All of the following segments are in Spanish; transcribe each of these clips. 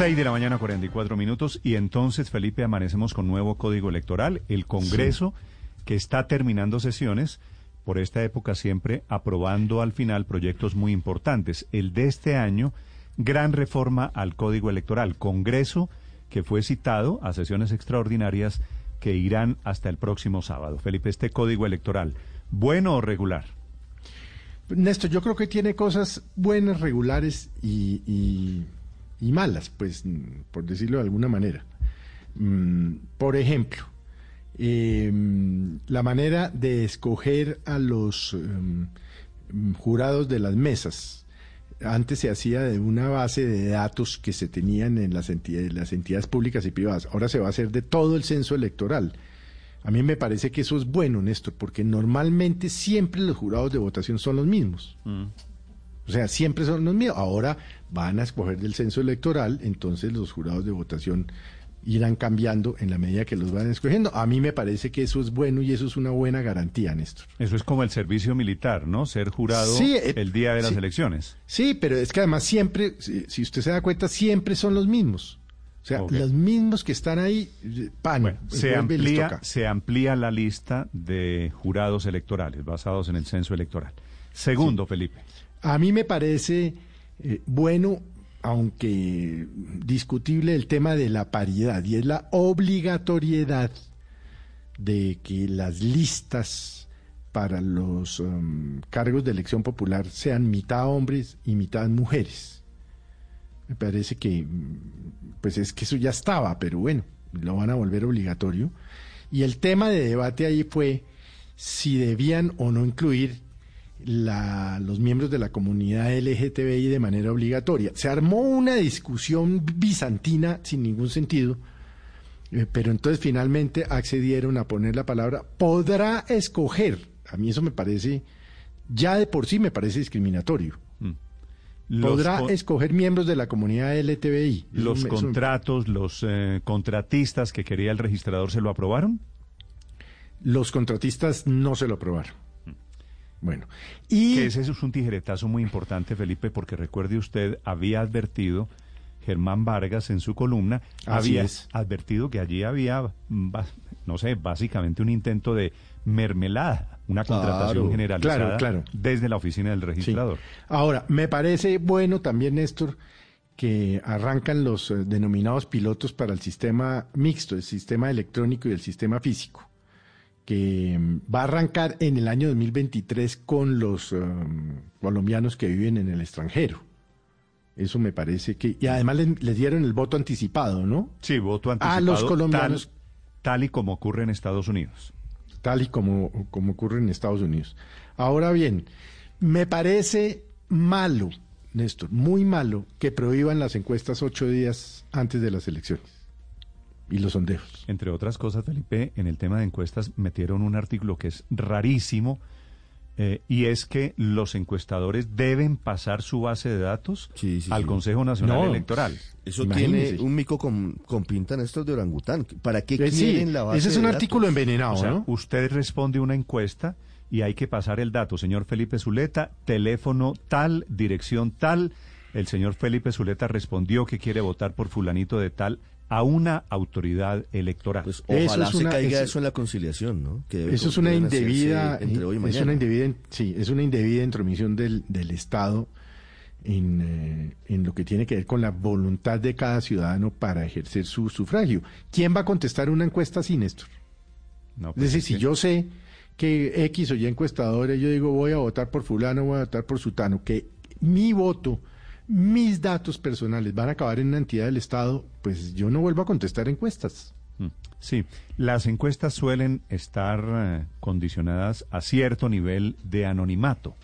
6 de la mañana, 44 minutos. Y entonces, Felipe, amanecemos con nuevo código electoral. El Congreso, que está terminando sesiones, por esta época siempre aprobando al final proyectos muy importantes. El de este año, gran reforma al código electoral. Congreso que fue citado a sesiones extraordinarias que irán hasta el próximo sábado. Felipe, este código electoral, ¿bueno o regular? Néstor, yo creo que tiene cosas buenas, regulares y, malas, pues, por decirlo de alguna manera. Mm, por ejemplo, em, la manera de escoger a los em, jurados de las mesas. Antes se hacía de una base de datos que se tenían en las entidades, las entidades públicas y privadas. Ahora se va a hacer de todo el censo electoral. A mí me parece que eso es bueno, Néstor, porque normalmente siempre los jurados de votación son los mismos. Mm. O sea, siempre son los mismos. Ahora van a escoger del censo electoral, entonces los jurados de votación irán cambiando en la medida que los van escogiendo. A mí me parece que eso es bueno y eso es una buena garantía, Néstor. Eso es como el servicio militar, ¿no? Ser jurado eh, el día de las elecciones. Sí, pero es que además siempre, si usted se da cuenta, siempre son los mismos. O sea, los mismos que están ahí, pan. se, amplía, se amplía la lista de jurados electorales basados en el censo electoral. Segundo, Felipe. A mí me parece eh, bueno, aunque discutible, el tema de la paridad y es la obligatoriedad de que las listas para los um, cargos de elección popular sean mitad hombres y mitad mujeres. Me parece que, pues es que eso ya estaba, pero bueno, lo van a volver obligatorio. Y el tema de debate ahí fue si debían o no incluir la, los miembros de la comunidad LGTBI de manera obligatoria. Se armó una discusión bizantina sin ningún sentido, eh, pero entonces finalmente accedieron a poner la palabra podrá escoger. A mí eso me parece, ya de por sí me parece discriminatorio podrá escoger miembros de la comunidad LTBI. ¿Los contratos, los eh, contratistas que quería el registrador se lo aprobaron? Los contratistas no se lo aprobaron. Bueno, y... Que ese es un tijeretazo muy importante, Felipe, porque recuerde usted, había advertido Germán Vargas en su columna, había advertido que allí había, no sé, básicamente un intento de mermelada, una contratación generalizada desde la oficina del registrador. Ahora, me parece bueno también, Néstor, que arrancan los eh, denominados pilotos para el sistema mixto, el sistema electrónico y el sistema físico, que mm, va a arrancar en el año 2023 con los um, colombianos que viven en el extranjero. Eso me parece que... Y además les, dieron el voto anticipado, ¿no? Sí, voto anticipado. A los colombianos. tal y como ocurre en Estados Unidos tal y como, como ocurre en Estados Unidos. Ahora bien, me parece malo, Néstor, muy malo que prohíban las encuestas ocho días antes de las elecciones y los sondeos. Entre otras cosas, Felipe, en el tema de encuestas metieron un artículo que es rarísimo eh, y es que los encuestadores deben pasar su base de datos al Consejo Nacional Electoral. Eso tiene un mico con, con pinta en estos de orangután. ¿Para qué eh, quieren la base Ese es un artículo envenenado, ¿no? Usted responde una encuesta y hay que pasar el dato. Señor Felipe Zuleta, teléfono tal, dirección tal. El señor Felipe Zuleta respondió que quiere votar por fulanito de tal a una autoridad electoral. Pues ojalá eso se caiga eso en la conciliación, ¿no? eso es una indebida, entre hoy y es una indebida, sí, es una indebida intromisión del, del Estado en, eh, en, lo que tiene que ver con la voluntad de cada ciudadano para ejercer su sufragio. ¿Quién va a contestar una encuesta así, Néstor? No, pues es decir, si yo sé que X o Y encuestadores, yo digo voy a votar por fulano, voy a votar por sutano, que mi voto mis datos personales van a acabar en una entidad del Estado, pues yo no vuelvo a contestar encuestas. Mm, sí, las encuestas suelen estar eh, condicionadas a cierto nivel de anonimato.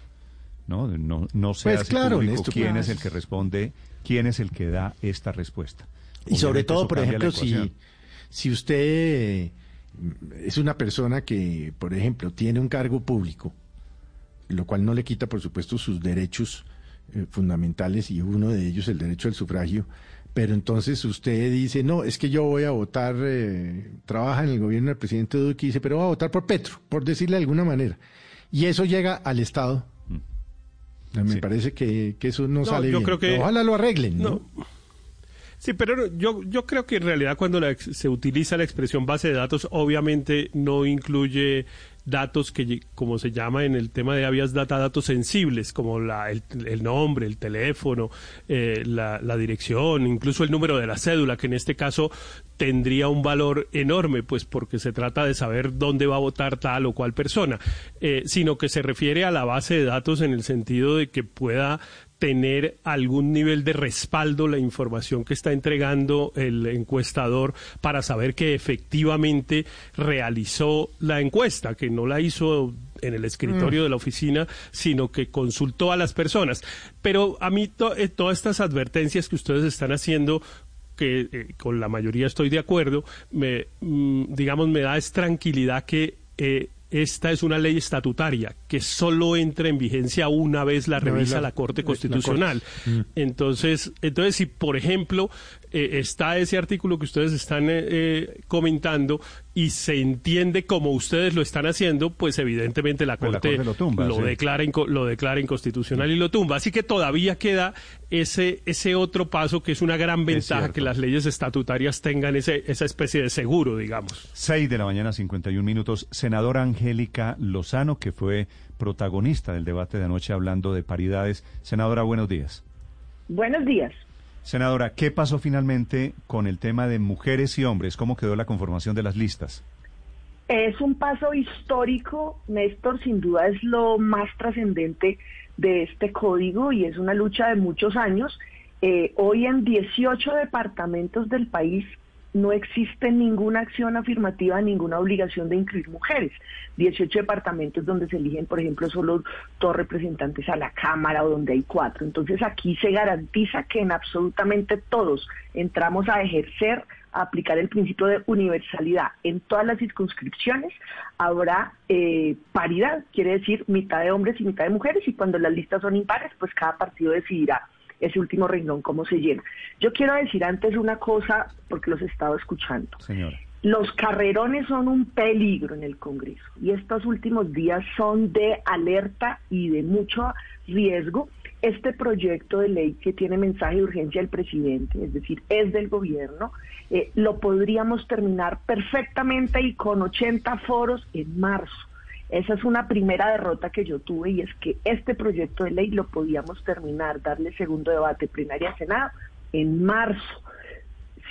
No, no, no sé pues claro, quién es el que responde, quién es el que da esta respuesta. Y sobre todo, por ejemplo, si, si usted es una persona que, por ejemplo, tiene un cargo público, lo cual no le quita, por supuesto, sus derechos eh, fundamentales y uno de ellos el derecho al sufragio. Pero entonces usted dice, no, es que yo voy a votar, eh, trabaja en el gobierno del presidente Duque y dice, pero voy a votar por Petro, por decirle de alguna manera. Y eso llega al Estado. Mm. Me parece que, eso no, sale yo bien. Creo que, Ojalá lo arreglen. ¿no? Sí, pero yo, yo creo que en realidad cuando se utiliza la expresión base de datos, obviamente no incluye datos que, como se llama en el tema de habeas data, datos sensibles, como la, el, nombre, el teléfono, eh, la, la, dirección, incluso el número de la cédula, que en este caso tendría un valor enorme, pues porque se trata de saber dónde va a votar tal o cual persona, eh, sino que se refiere a la base de datos en el sentido de que pueda tener algún nivel de respaldo la información que está entregando el encuestador para saber que efectivamente realizó la encuesta, que no la hizo en el escritorio mm. de la oficina, sino que consultó a las personas. Pero a mí eh, todas estas advertencias que ustedes están haciendo que eh, con la mayoría estoy de acuerdo, me, mm, digamos, me da es tranquilidad que eh, esta es una ley estatutaria que solo entra en vigencia una vez la revisa la, Corte Constitucional. Mm. Entonces, entonces si por ejemplo eh, está ese artículo que ustedes están eh, eh, comentando y se entiende como ustedes lo están haciendo, pues evidentemente la pues Corte, lo, declara lo declara inconstitucional y lo tumba. Así que todavía queda ese, ese otro paso que es una gran ventaja que las leyes estatutarias tengan ese, esa especie de seguro, digamos. Seis de la mañana, 51 minutos. Senadora Angélica Lozano, que fue protagonista del debate de anoche hablando de paridades. Senadora, buenos días. Buenos días. Senadora, ¿qué pasó finalmente con el tema de mujeres y hombres? ¿Cómo quedó la conformación de las listas? Es un paso histórico, Néstor, sin duda es lo más trascendente de este código y es una lucha de muchos años. Eh, hoy en 18 departamentos del país no existe ninguna acción afirmativa, ninguna obligación de incluir mujeres. 18 departamentos donde se eligen, por ejemplo, solo dos representantes a la Cámara o donde hay cuatro. Entonces aquí se garantiza que en absolutamente todos entramos a ejercer, a aplicar el principio de universalidad. En todas las circunscripciones habrá eh, paridad, quiere decir mitad de hombres y mitad de mujeres, y cuando las listas son impares, pues cada partido decidirá ese último renglón cómo se llena. Yo quiero decir antes una cosa, porque los he estado escuchando. Los carrerones son un peligro en el Congreso y estos últimos días son de alerta y de mucho riesgo. Este proyecto de ley que tiene mensaje de urgencia del presidente, es decir, es del gobierno, eh, lo podríamos terminar perfectamente y con 80 foros en marzo. Esa es una primera derrota que yo tuve y es que este proyecto de ley lo podíamos terminar, darle segundo debate plenaria Senado en marzo.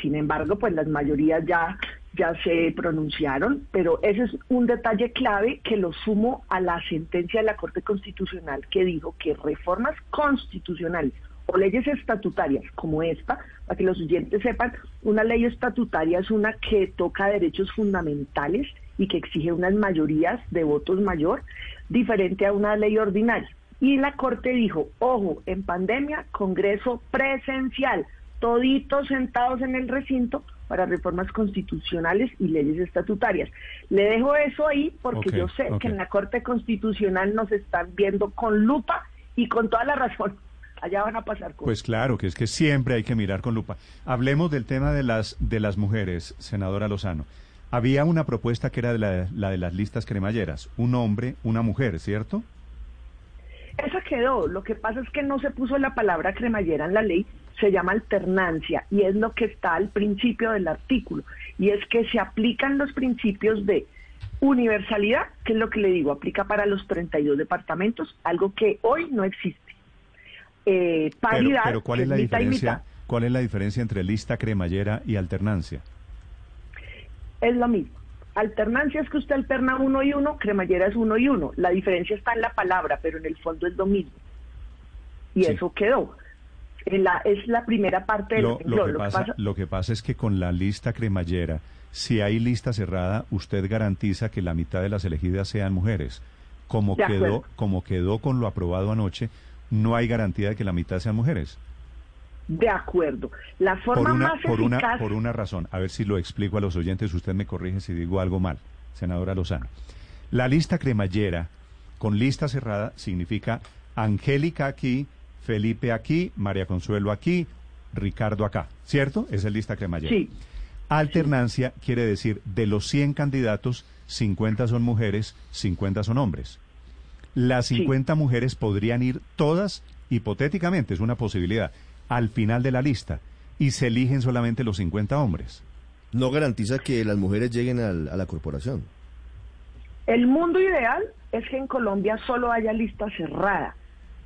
Sin embargo, pues las mayorías ya, ya se pronunciaron, pero ese es un detalle clave que lo sumo a la sentencia de la Corte Constitucional que dijo que reformas constitucionales o leyes estatutarias como esta, para que los oyentes sepan, una ley estatutaria es una que toca derechos fundamentales y que exige unas mayorías de votos mayor, diferente a una ley ordinaria. Y la Corte dijo, ojo, en pandemia, Congreso presencial, toditos sentados en el recinto para reformas constitucionales y leyes estatutarias. Le dejo eso ahí porque yo sé que en la Corte Constitucional nos están viendo con lupa y con toda la razón. Allá van a pasar cosas. Pues claro, que es que siempre hay que mirar con lupa. Hablemos del tema de las de las mujeres, senadora Lozano. Había una propuesta que era de la, la de las listas cremalleras, un hombre, una mujer, ¿cierto? Esa quedó. Lo que pasa es que no se puso la palabra cremallera en la ley, se llama alternancia y es lo que está al principio del artículo. Y es que se aplican los principios de universalidad, que es lo que le digo, aplica para los 32 departamentos, algo que hoy no existe. Eh, paridad. Pero, ¿cuál es la diferencia? ¿Cuál es la diferencia entre lista cremallera y alternancia? Es lo mismo. Alternancia es que usted alterna uno y uno, cremallera es uno y uno. La diferencia está en la palabra, pero en el fondo es lo mismo. Y eso quedó. La, es la primera parte del lo, lo, que pasa, lo que pasa es que con la lista cremallera, si hay lista cerrada, usted garantiza que la mitad de las elegidas sean mujeres. Como quedó, como quedó con lo aprobado anoche, no hay garantía de que la mitad sean mujeres. De acuerdo. La forma más por eficaz... Una, por una razón, a ver si lo explico a los oyentes, usted me corrige si digo algo mal, senadora Lozano. La lista cremallera con lista cerrada significa Angélica aquí, Felipe aquí, María Consuelo aquí, Ricardo acá, ¿cierto? Esa es lista cremallera. Sí. Alternancia quiere decir de los 100 candidatos, 50 son mujeres, 50 son hombres. Las 50 mujeres podrían ir todas, hipotéticamente, es una posibilidad, al final de la lista. y se eligen solamente los 50 hombres. No garantiza que las mujeres lleguen al- a la corporación. El mundo ideal es que en Colombia solo haya lista cerrada.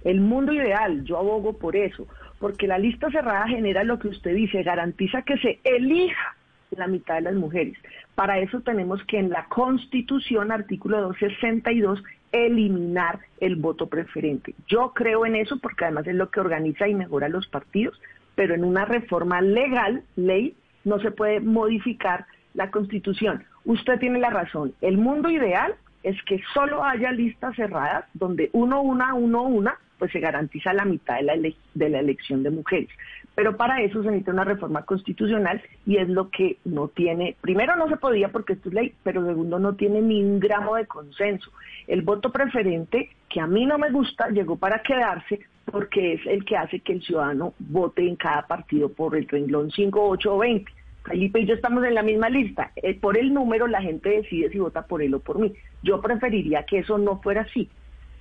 El mundo ideal, yo abogo por eso, porque la lista cerrada genera lo que usted dice, garantiza que se elija la mitad de las mujeres. Para eso tenemos que en la Constitución, artículo 262, eliminar el voto preferente. Yo creo en eso porque además es lo que organiza y mejora los partidos, pero en una reforma legal, ley, no se puede modificar la Constitución. Usted tiene la razón. El mundo ideal es que solo haya listas cerradas donde uno, una, uno, una, pues se garantiza la mitad de la, ele- de la elección de mujeres. Pero para eso se necesita una reforma constitucional y es lo que no tiene, primero no se podía porque esto es ley, pero segundo no tiene ni un gramo de consenso. El voto preferente, que a mí no me gusta, llegó para quedarse porque es el que hace que el ciudadano vote en cada partido por el renglón 5, 8 o 20. Felipe y yo estamos en la misma lista. Eh, por el número la gente decide si vota por él o por mí. Yo preferiría que eso no fuera así,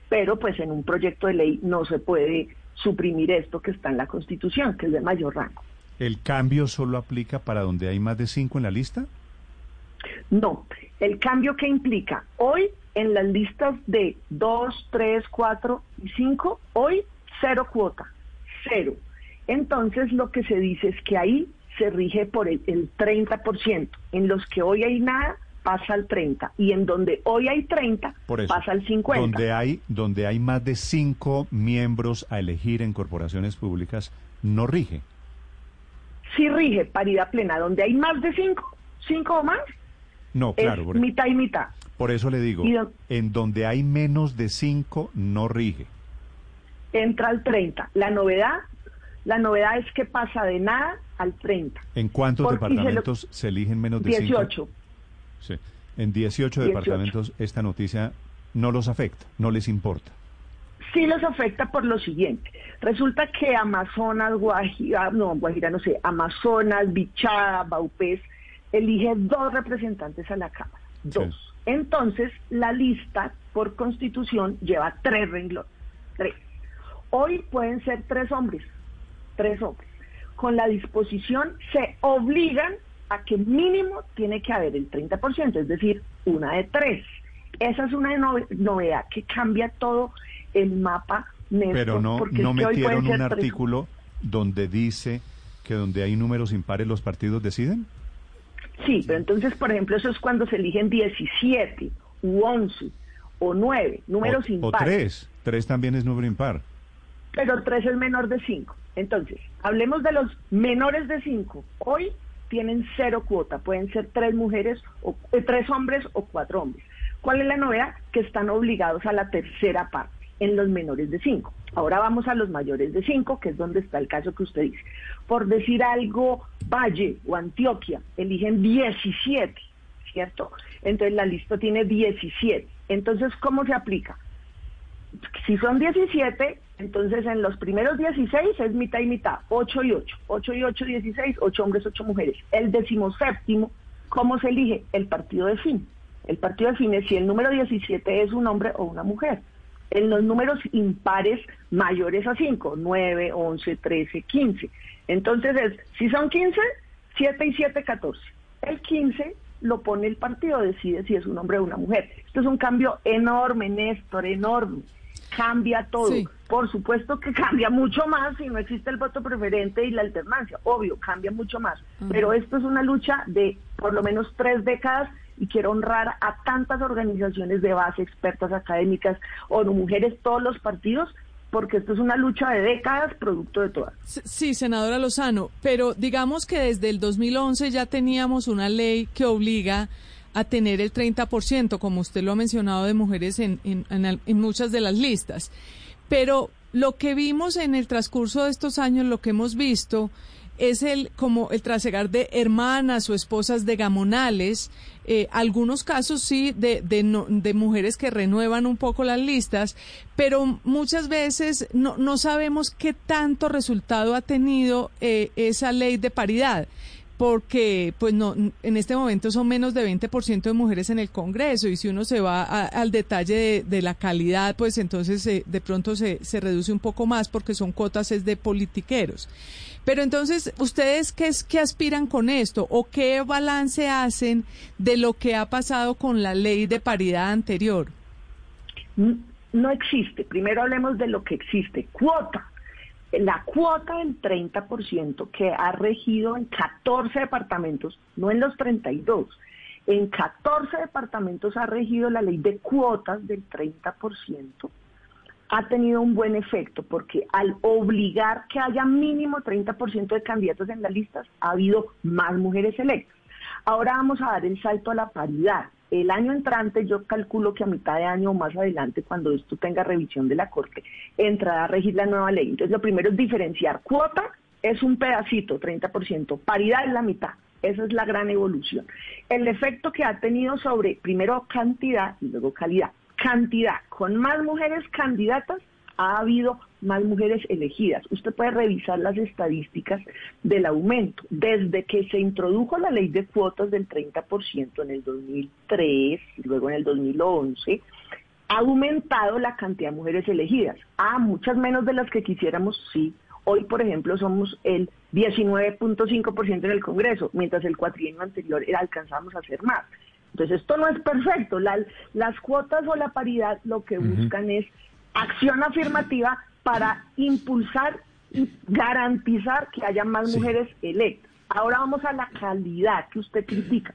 pero pues en un proyecto de ley no se puede suprimir esto que está en la Constitución, que es de mayor rango. ¿El cambio solo aplica para donde hay más de cinco en la lista? No, el cambio que implica hoy en las listas de 2, 3, 4 y 5, hoy cero cuota, cero. Entonces lo que se dice es que ahí se rige por el, el 30%. En los que hoy hay nada, pasa al 30. Y en donde hoy hay 30, Por eso. pasa al 50. Donde hay, donde hay más de cinco miembros a elegir en corporaciones públicas, no rige. Sí rige paridad plena. Donde hay más de 5, 5 o más, No, claro. es Por, mitad y mitad. por eso le digo, don- en donde hay menos de cinco, no rige. Entra al 30. La novedad, la novedad es que pasa de nada al 30. ¿En cuántos Porque se lo- departamentos se, eligen menos de cinco? 18. Sí. En 18 18. departamentos esta noticia no los afecta, no les importa. sí los afecta por lo siguiente. Resulta que Amazonas, Guajira, no, Guajira no sé, Amazonas, Bichada, Baupés, elige dos representantes a la Cámara. Dos. Entonces, la lista por constitución lleva tres renglones. Tres. Hoy pueden ser tres hombres. Tres hombres. Con la disposición se obligan a que mínimo tiene que haber el 30%, es decir, una de tres. Esa es una nove- novedad que cambia todo el mapa, Néstor, Pero no, no metieron un tres- artículo donde dice que donde hay números impares los partidos deciden. Sí, pero entonces, por ejemplo, eso es cuando se eligen 17 u 11 o 9 números o, o impares. tres. Tres también es número impar. pero 3 es menor de 5. Entonces, hablemos de los menores de 5. Hoy tienen cero cuota, pueden ser tres mujeres, o eh, tres hombres o cuatro hombres. ¿Cuál es la novedad? Que están obligados a la tercera parte en los menores de 5. Ahora vamos a los mayores de 5, que es donde está el caso que usted dice. Por decir algo, Valle o Antioquia eligen 17, ¿cierto? Entonces la lista tiene 17. Entonces, ¿cómo se aplica? si son 17, entonces en los primeros 16 es mitad y mitad, 8 y 8, 8 y 8, 16, 8 hombres, 8 mujeres. El decimoséptimo, ¿cómo se elige? El partido de fin. El partido de fin es si el número 17 es un hombre o una mujer. En los números impares mayores a 5, 9, 11, 13, 15. Entonces es, si son 15, 7 y 7, 14. El 15 lo pone el partido, decide si es un hombre o una mujer. Esto es un cambio enorme, Néstor, enorme. Cambia todo. Sí. Por supuesto que cambia mucho más si no existe el voto preferente y la alternancia. Obvio, cambia mucho más. Pero esto es una lucha de por lo menos tres décadas y quiero honrar a tantas organizaciones de base, expertas académicas, o no mujeres, todos los partidos, porque esto es una lucha de décadas producto de todas. Sí, senadora Lozano, pero digamos que desde el 2011 ya teníamos una ley que obliga a tener el 30%, como usted lo ha mencionado, de mujeres en, en, en en muchas de las listas. Pero lo que vimos en el transcurso de estos años, lo que hemos visto, es el como el trasegar de hermanas o esposas de gamonales, eh, algunos casos sí de, de, no- de mujeres que renuevan un poco las listas, pero muchas veces no, no sabemos qué tanto resultado ha tenido eh, esa ley de paridad porque pues no en este momento son menos de 20% de mujeres en el Congreso y si uno se va a- al detalle de, la calidad pues entonces eh, de pronto se, se reduce un poco más porque son cuotas es de politiqueros Pero entonces, ¿ustedes qué, es, qué aspiran con esto o qué balance hacen de lo que ha pasado con la ley de paridad anterior? No existe. Primero hablemos de lo que existe. Cuota. La cuota del 30% que ha regido en 14 departamentos, no en los 32, en 14 departamentos ha regido la ley de cuotas del 30%, ha tenido un buen efecto porque al obligar que haya mínimo 30% de candidatos en las listas, ha habido más mujeres electas. Ahora vamos a dar el salto a la paridad. El año entrante yo calculo que a mitad de año o más adelante, cuando esto tenga revisión de la Corte, entrará a regir la nueva ley. Entonces lo primero es diferenciar. Cuota es un pedacito, 30%. Paridad es la mitad. Esa es la gran evolución. El efecto que ha tenido sobre, primero, cantidad y luego calidad cantidad, con más mujeres candidatas ha habido más mujeres elegidas. Usted puede revisar las estadísticas del aumento. Desde que se introdujo la ley de cuotas del 30% en el 2003 y luego en el 2011, ha aumentado la cantidad de mujeres elegidas. Ah, muchas menos de las que quisiéramos, sí. Hoy, por ejemplo, somos el 19.5% en el Congreso, mientras el cuatrienio anterior alcanzamos a hacer más. Entonces, esto no es perfecto. las cuotas o la paridad lo que buscan es acción afirmativa para impulsar y garantizar que haya más mujeres electas. Ahora vamos a la calidad que usted critica.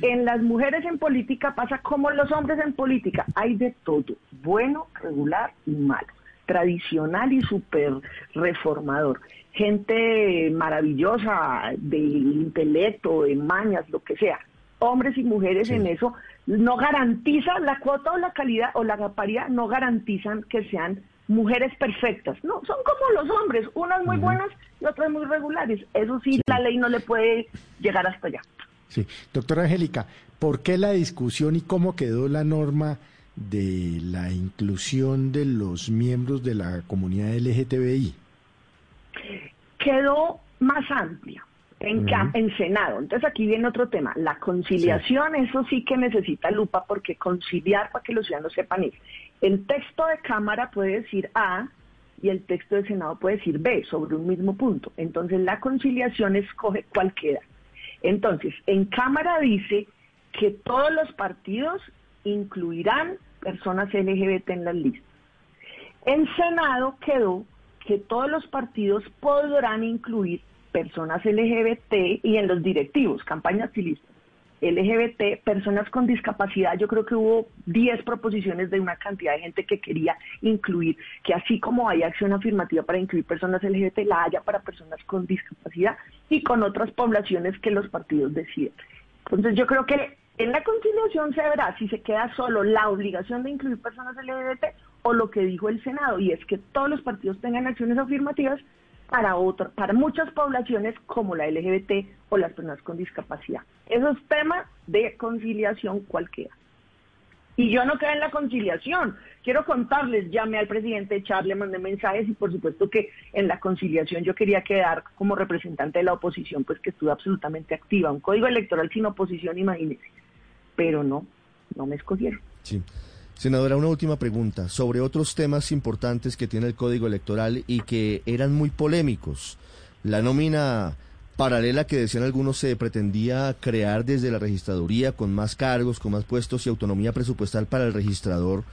En las mujeres en política pasa como los hombres en política. Hay de todo, bueno, regular y malo, tradicional y súper reformador. Gente maravillosa de intelecto, de mañas, lo que sea hombres y mujeres en eso, no garantiza la cuota o la calidad o la paridad, no garantizan que sean mujeres perfectas. No, son como los hombres, unas muy buenas y otras muy regulares. Eso sí, la ley no le puede llegar hasta allá. Sí, doctora Angélica, ¿por qué la discusión y cómo quedó la norma de la inclusión de los miembros de la comunidad LGTBI? Quedó más amplia en, Senado. Entonces aquí viene otro tema, la conciliación, eso sí que necesita lupa porque conciliar para que los ciudadanos sepan es, el texto de Cámara puede decir A y el texto de Senado puede decir B sobre un mismo punto. Entonces la conciliación escoge cuál queda. Entonces, en Cámara dice que todos los partidos incluirán personas LGBT en las listas. En Senado quedó que todos los partidos podrán incluir personas LGBT y en los directivos, campañas filistas. LGBT, personas con discapacidad, yo creo que hubo 10 proposiciones de una cantidad de gente que quería incluir, que así como hay acción afirmativa para incluir personas LGBT, la haya para personas con discapacidad y con otras poblaciones que los partidos deciden. Entonces yo creo que en la conciliación se verá si se queda solo la obligación de incluir personas LGBT o lo que dijo el Senado, y es que todos los partidos tengan acciones afirmativas para otras, para muchas poblaciones como la LGBT o las personas con discapacidad. Eso es tema de conciliación cualquiera. Y yo no quedé en la conciliación. Quiero contarles, llamé al presidente Charles, le mandé mensajes y por supuesto que en la conciliación yo quería quedar como representante de la oposición, pues que estuve absolutamente activa. Un código electoral sin oposición, imagínense. Pero no, no me escogieron. Sí. Senadora, una última pregunta sobre otros temas importantes que tiene el Código Electoral y que eran muy polémicos. La nómina paralela que decían algunos se pretendía crear desde la registraduría con más cargos, con más puestos y autonomía presupuestal para el registrador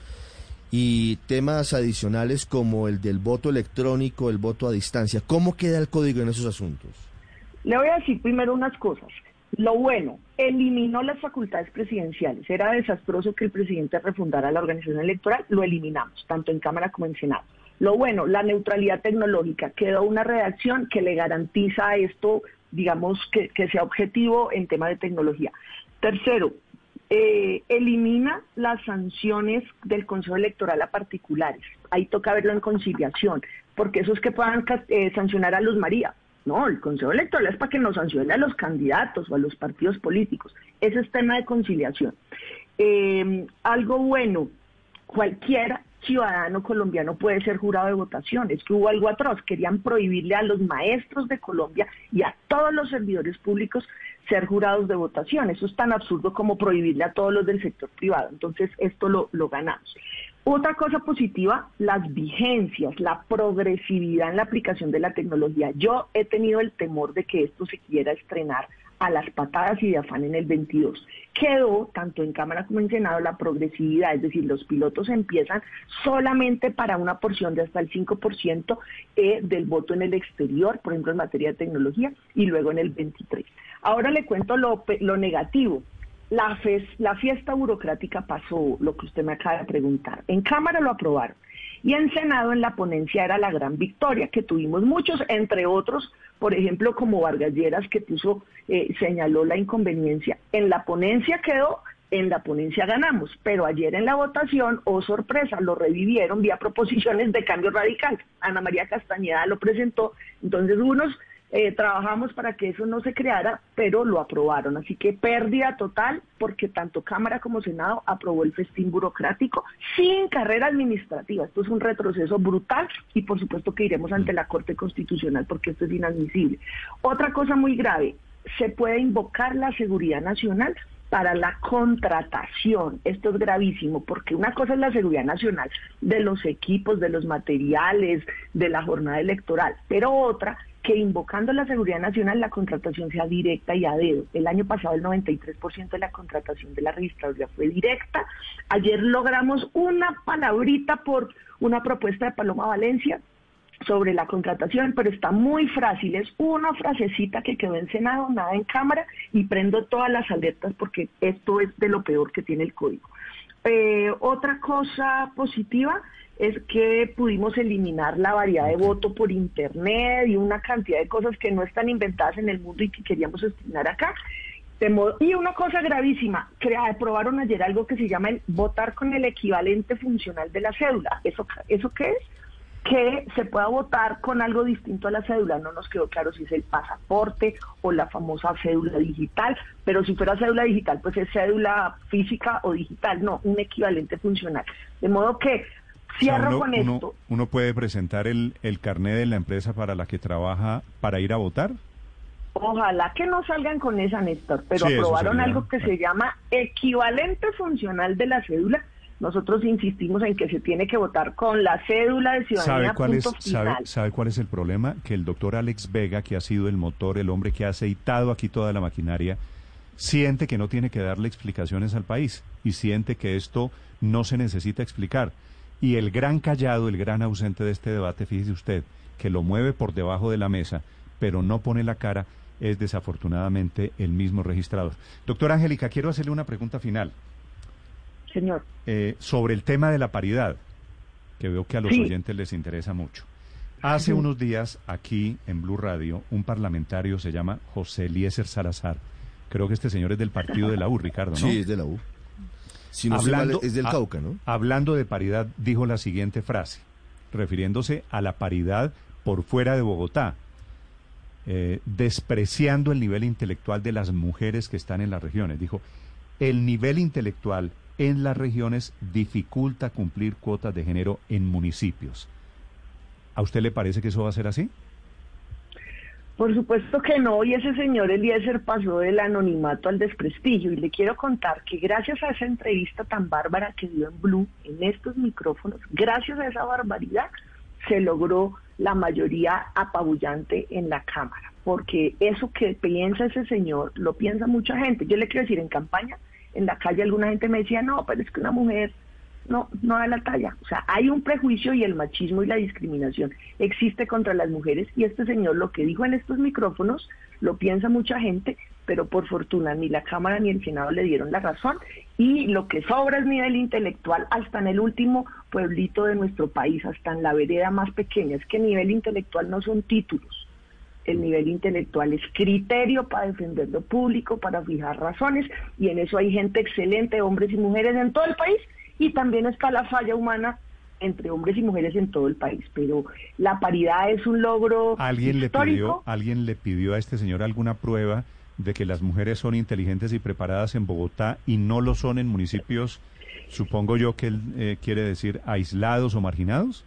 y temas adicionales como el del voto electrónico, el voto a distancia. ¿Cómo queda el código en esos asuntos? Le voy a decir primero unas cosas. Lo bueno, eliminó las facultades presidenciales. Era desastroso que el presidente refundara la organización electoral, lo eliminamos, tanto en Cámara como en Senado. Lo bueno, la neutralidad tecnológica. Quedó una redacción que le garantiza esto, digamos, que, sea objetivo en tema de tecnología. Tercero, eh, elimina las sanciones del Consejo Electoral a particulares. Ahí toca verlo en conciliación, porque eso es que puedan eh, sancionar a los María. No, el Consejo Electoral es para que nos sancione a los candidatos o a los partidos políticos. Ese es tema de conciliación. Eh, algo bueno, cualquier ciudadano colombiano puede ser jurado de votación. Es que hubo algo atroz. Querían prohibirle a los maestros de Colombia y a todos los servidores públicos ser jurados de votación. Eso es tan absurdo como prohibirle a todos los del sector privado. Entonces, esto lo, lo ganamos. Otra cosa positiva, las vigencias, la progresividad en la aplicación de la tecnología. Yo he tenido el temor de que esto se quiera estrenar a las patadas y de afán en el 22. Quedó, tanto en Cámara como en Senado, la progresividad, es decir, los pilotos empiezan solamente para una porción de hasta el 5% eh, del voto en el exterior, por ejemplo, en materia de tecnología, y luego en el 23. Ahora le cuento lo, lo negativo. La, la fiesta burocrática pasó, lo que usted me acaba de preguntar. En Cámara lo aprobaron. Y en Senado, en la ponencia, era la gran victoria, que tuvimos muchos, entre otros, por ejemplo, como Vargas Lleras, que puso, eh, señaló la inconveniencia. En la ponencia quedó, en la ponencia ganamos, pero ayer en la votación, oh sorpresa, lo revivieron vía proposiciones de cambio radical. Ana María Castañeda lo presentó, entonces unos eh, trabajamos para que eso no se creara, pero lo aprobaron. Así que pérdida total porque tanto Cámara como Senado aprobó el festín burocrático sin carrera administrativa. Esto es un retroceso brutal y por supuesto que iremos ante la Corte Constitucional porque esto es inadmisible. Otra cosa muy grave, se puede invocar la seguridad nacional para la contratación. Esto es gravísimo porque una cosa es la seguridad nacional de los equipos, de los materiales, de la jornada electoral, pero otra que invocando la seguridad nacional la contratación sea directa y a dedo. El año pasado el 93% de la contratación de la registraduría fue directa. Ayer logramos una palabrita por una propuesta de Paloma Valencia sobre la contratación, pero está muy frágil. Es una frasecita que quedó en Senado, nada en Cámara, y prendo todas las alertas porque esto es de lo peor que tiene el código. Eh, otra cosa positiva es que pudimos eliminar la variedad de voto por internet y una cantidad de cosas que no están inventadas en el mundo y que queríamos estrenar acá. y una cosa gravísima, aprobaron ayer algo que se llama el votar con el equivalente funcional de la cédula. ¿Eso, eso qué es? que se pueda votar con algo distinto a la cédula. No nos quedó claro si es el pasaporte o la famosa cédula digital, pero si fuera cédula digital, pues es cédula física o digital, no, un equivalente funcional. De modo que Cierro con esto. Uno puede presentar el, el carnet de la empresa para la que trabaja para ir a votar? Ojalá que no salgan con esa, Néstor, pero aprobaron algo que se llama equivalente funcional de la cédula. Nosotros insistimos en que se tiene que votar con la cédula de ciudadanía. ¿Sabe cuál, es, sabe, sabe, cuál es el problema? Que el doctor Alex Vega, que ha sido el motor, el hombre que ha aceitado aquí toda la maquinaria, siente que no tiene que darle explicaciones al país y siente que esto no se necesita explicar. Y el gran callado, el gran ausente de este debate, fíjese usted, que lo mueve por debajo de la mesa, pero no pone la cara, es desafortunadamente el mismo registrado. Doctora Angélica, quiero hacerle una pregunta final. Señor. Eh, sobre el tema de la paridad, que veo que a los oyentes les interesa mucho. Hace unos días, aquí en Blue Radio, un parlamentario se llama José Eliezer Salazar. Creo que este señor es del partido de la U, Ricardo, ¿no? Sí, es de la U hablando, es del Cauca, ¿no? Hablando de paridad, dijo la siguiente frase, refiriéndose a la paridad por fuera de Bogotá, eh, despreciando el nivel intelectual de las mujeres que están en las regiones. Dijo, el nivel intelectual en las regiones dificulta cumplir cuotas de género en municipios. ¿A usted le parece que eso va a ser así? Por supuesto que no, y ese señor Eliezer pasó del anonimato al desprestigio. Y le quiero contar que gracias a esa entrevista tan bárbara que dio en Blue, en estos micrófonos, gracias a esa barbaridad, se logró la mayoría apabullante en la Cámara. Porque eso que piensa ese señor, lo piensa mucha gente. Yo le quiero decir, en campaña, en la calle alguna gente me decía, no, pero es que una mujer no, no da la talla. O sea, hay un prejuicio y el machismo y la discriminación existe contra las mujeres y este señor lo que dijo en estos micrófonos lo piensa mucha gente, pero por fortuna ni la Cámara ni el Senado le dieron la razón y lo que sobra es nivel intelectual hasta en el último pueblito de nuestro país, hasta en la vereda más pequeña. Es que nivel intelectual no son títulos. El nivel intelectual es criterio para defender lo público, para fijar razones, y en eso hay gente excelente, hombres y mujeres en todo el país, y también está la falla humana entre hombres y mujeres en todo el país, pero la paridad es un logro ¿Alguien histórico. Le pidió, ¿Alguien le pidió a este señor alguna prueba de que las mujeres son inteligentes y preparadas en Bogotá y no lo son en municipios, supongo yo que él eh, quiere decir, aislados o marginados?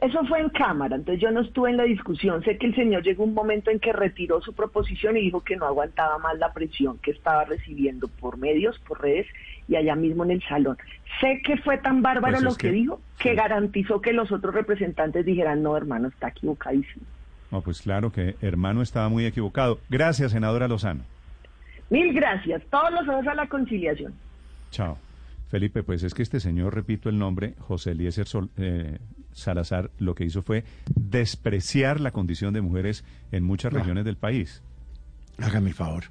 Eso fue en cámara, entonces yo no estuve en la discusión. Sé que el señor llegó un momento en que retiró su proposición y dijo que no aguantaba más la presión que estaba recibiendo por medios, por redes y allá mismo en el salón. Sé que fue tan bárbaro Pues lo que, que- dijo que sí. garantizó que los otros representantes dijeran, no, hermano, está equivocadísimo. No, pues claro que hermano estaba muy equivocado. Gracias, senadora Lozano. Mil gracias. Todos los ojos a la conciliación. Chao. Felipe, pues es que este señor, repito el nombre, José Eliezer Sol- eh, Salazar, lo que hizo fue despreciar la condición de mujeres en muchas No. regiones del país. Hágame el favor.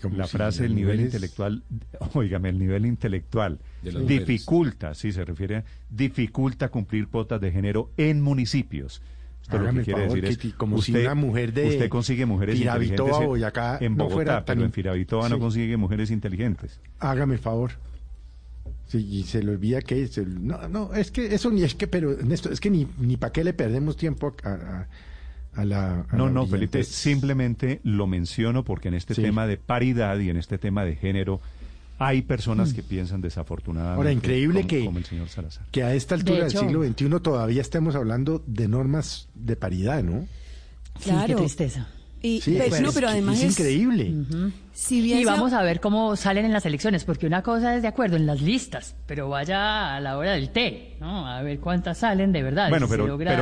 Como La si frase, el nivel mujeres- intelectual, óigame, el nivel intelectual mujeres. dificulta, sí, se refiere a dificulta cumplir cuotas de género en municipios. Esto lo que quiere favor, decir es, que como si usted, una mujer de usted consigue mujeres Firavitoa inteligentes en- Boyacá en no Bogotá, fuera tan pero en Firavitoa no consigue mujeres inteligentes. Hágame el favor. Sí, y se le olvida que se- no, no, es que eso ni es que, pero Néstor, es que ni, ni para qué le perdemos tiempo a, a- a la. a No, la no, Felipe, simplemente lo menciono porque en este Sí. tema de paridad y en este tema de género hay personas que piensan desafortunadamente. Ahora, increíble como, que- como el señor Salazar. Que a esta altura De del hecho- siglo XXI todavía estemos hablando de normas de paridad, ¿no? Sí, qué Claro. tristeza. Y, Sí, pero, pues, no, pero además es es, increíble. si bien Y sea- vamos a ver cómo salen en las elecciones, porque una cosa es de acuerdo en las listas, pero vaya a la hora del té, ¿no? A ver cuántas salen de verdad. Bueno, si logra pero